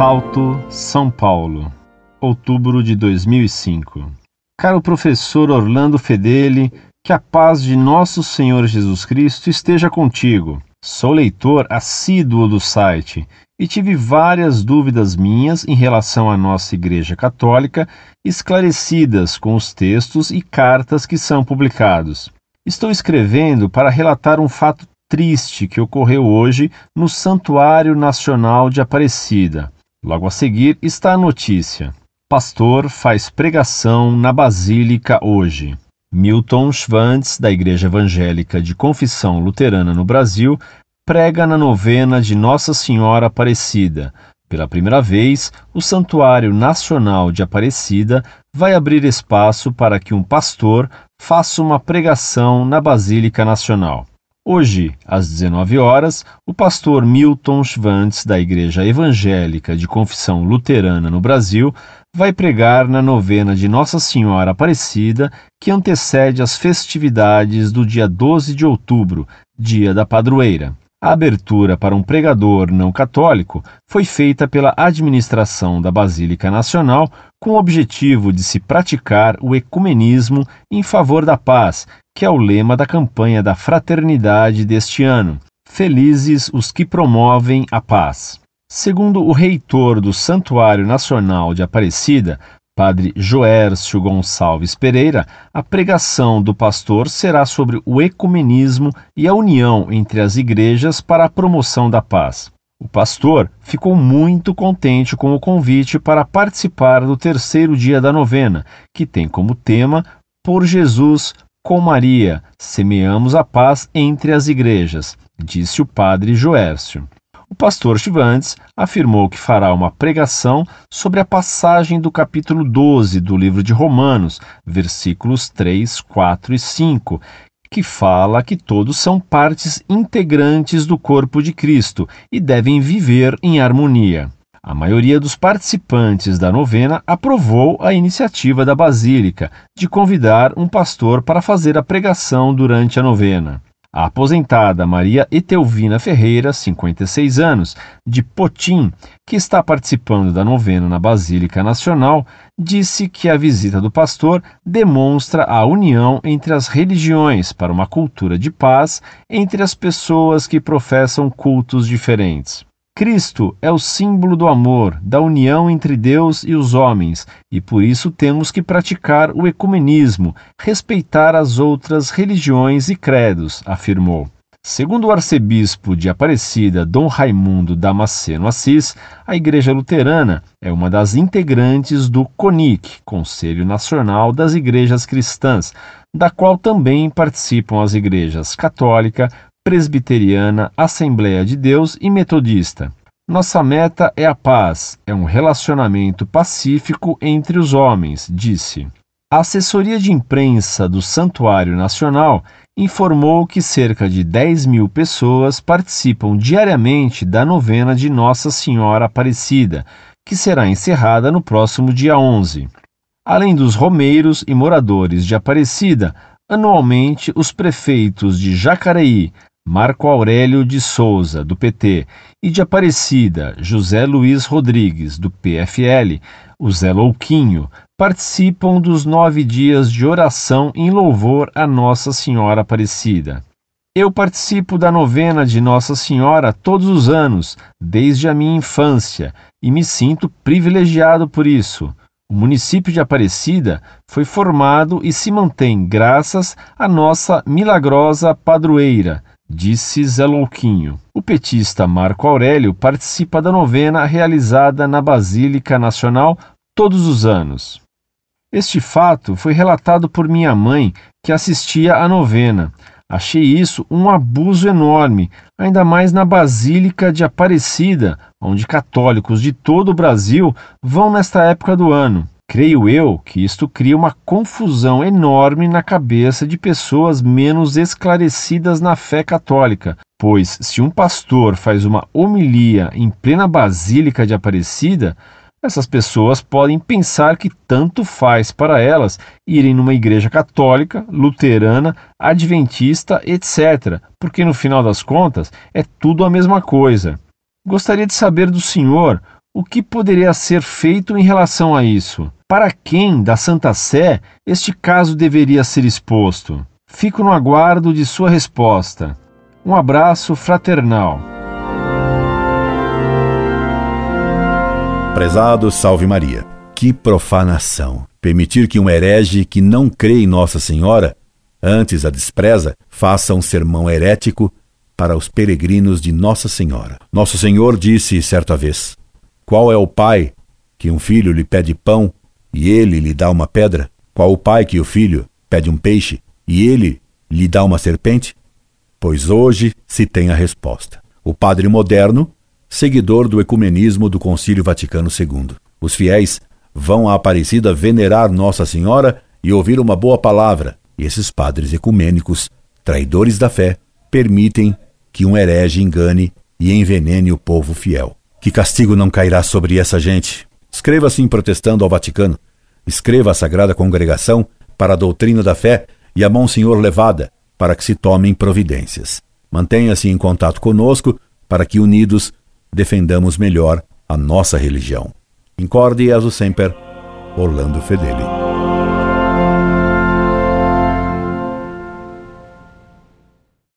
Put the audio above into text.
Salto, São Paulo, outubro de 2005. Caro professor Orlando Fedeli, que a paz de nosso Senhor Jesus Cristo esteja contigo. Sou leitor assíduo do site e tive várias dúvidas minhas em relação à nossa Igreja Católica, esclarecidas com os textos e cartas que são publicados. Estou escrevendo para relatar um fato triste que ocorreu hoje no Santuário Nacional de Aparecida. Logo a seguir está a notícia. Pastor faz pregação na Basílica hoje. Milton Schwantz, da Igreja Evangélica de Confissão Luterana no Brasil, prega na novena de Nossa Senhora Aparecida. Pela primeira vez, o Santuário Nacional de Aparecida vai abrir espaço para que um pastor faça uma pregação na Basílica Nacional. Hoje, às 19 horas, o pastor Milton Schwantz, da Igreja Evangélica de Confissão Luterana no Brasil, vai pregar na novena de Nossa Senhora Aparecida, que antecede as festividades do dia 12 de outubro, dia da padroeira. A abertura para um pregador não católico foi feita pela administração da Basílica Nacional com o objetivo de se praticar o ecumenismo em favor da paz, que é o lema da campanha da fraternidade deste ano. Felizes os que promovem a paz. Segundo o reitor do Santuário Nacional de Aparecida, Padre Joércio Gonçalves Pereira, a pregação do pastor será sobre o ecumenismo e a união entre as igrejas para a promoção da paz. O pastor ficou muito contente com o convite para participar do terceiro dia da novena, que tem como tema Por Jesus, com Maria, semeamos a paz entre as igrejas, disse o padre Joércio. O pastor Chivantes afirmou que fará uma pregação sobre a passagem do capítulo 12 do livro de Romanos, versículos 3, 4 e 5, que fala que todos são partes integrantes do corpo de Cristo e devem viver em harmonia. A maioria dos participantes da novena aprovou a iniciativa da Basílica de convidar um pastor para fazer a pregação durante a novena. A aposentada Maria Etelvina Ferreira, 56 anos, de Potim, que está participando da novena na Basílica Nacional, disse que a visita do pastor demonstra a união entre as religiões para uma cultura de paz entre as pessoas que professam cultos diferentes. Cristo é o símbolo do amor, da união entre Deus e os homens, e por isso temos que praticar o ecumenismo, respeitar as outras religiões e credos, afirmou. Segundo o arcebispo de Aparecida, Dom Raimundo Damasceno Assis, a Igreja Luterana é uma das integrantes do CONIC, Conselho Nacional das Igrejas Cristãs, da qual também participam as igrejas católica, presbiteriana, Assembleia de Deus e metodista. Nossa meta é a paz, é um relacionamento pacífico entre os homens, disse. A assessoria de imprensa do Santuário Nacional informou que cerca de 10 mil pessoas participam diariamente da novena de Nossa Senhora Aparecida, que será encerrada no próximo dia 11. Além dos romeiros e moradores de Aparecida, anualmente os prefeitos de Jacareí, Marco Aurélio de Souza, do PT, e de Aparecida, José Luiz Rodrigues, do PFL, o Zé Louquinho, participam dos nove dias de oração em louvor a Nossa Senhora Aparecida. Eu participo da novena de Nossa Senhora todos os anos, desde a minha infância, e me sinto privilegiado por isso. O município de Aparecida foi formado e se mantém graças à nossa milagrosa padroeira, disse Zé Louquinho. O petista Marco Aurélio participa da novena realizada na Basílica Nacional todos os anos. Este fato foi relatado por minha mãe, que assistia à novena. Achei isso um abuso enorme, ainda mais na Basílica de Aparecida, onde católicos de todo o Brasil vão nesta época do ano. Creio eu que isto cria uma confusão enorme na cabeça de pessoas menos esclarecidas na fé católica, pois se um pastor faz uma homilia em plena Basílica de Aparecida, essas pessoas podem pensar que tanto faz para elas irem numa igreja católica, luterana, adventista, etc., porque no final das contas é tudo a mesma coisa. Gostaria de saber do senhor O que poderia ser feito em relação a isso? Para quem da Santa Sé este caso deveria ser exposto? Fico no aguardo de sua resposta. Um abraço fraternal. Prezado Salve Maria. Que profanação! Permitir que um herege que não crê em Nossa Senhora, antes a despreza, faça um sermão herético para os peregrinos de Nossa Senhora. Nosso Senhor disse certa vez: Qual é o pai que um filho lhe pede pão e ele lhe dá uma pedra? Qual o pai que o filho pede um peixe e ele lhe dá uma serpente? Pois hoje se tem a resposta. O padre moderno seguidor do ecumenismo do Concílio Vaticano II. Os fiéis vão à Aparecida venerar Nossa Senhora e ouvir uma boa palavra, e esses padres ecumênicos, traidores da fé, permitem que um herege engane e envenene o povo fiel. Que castigo não cairá sobre essa gente? Escreva assim protestando ao Vaticano. Escreva à Sagrada Congregação para a doutrina da fé e a Monsenhor Levada para que se tomem providências. Mantenha-se em contato conosco para que unidos defendamos melhor a nossa religião. Incorde e sempre, Orlando Fedeli.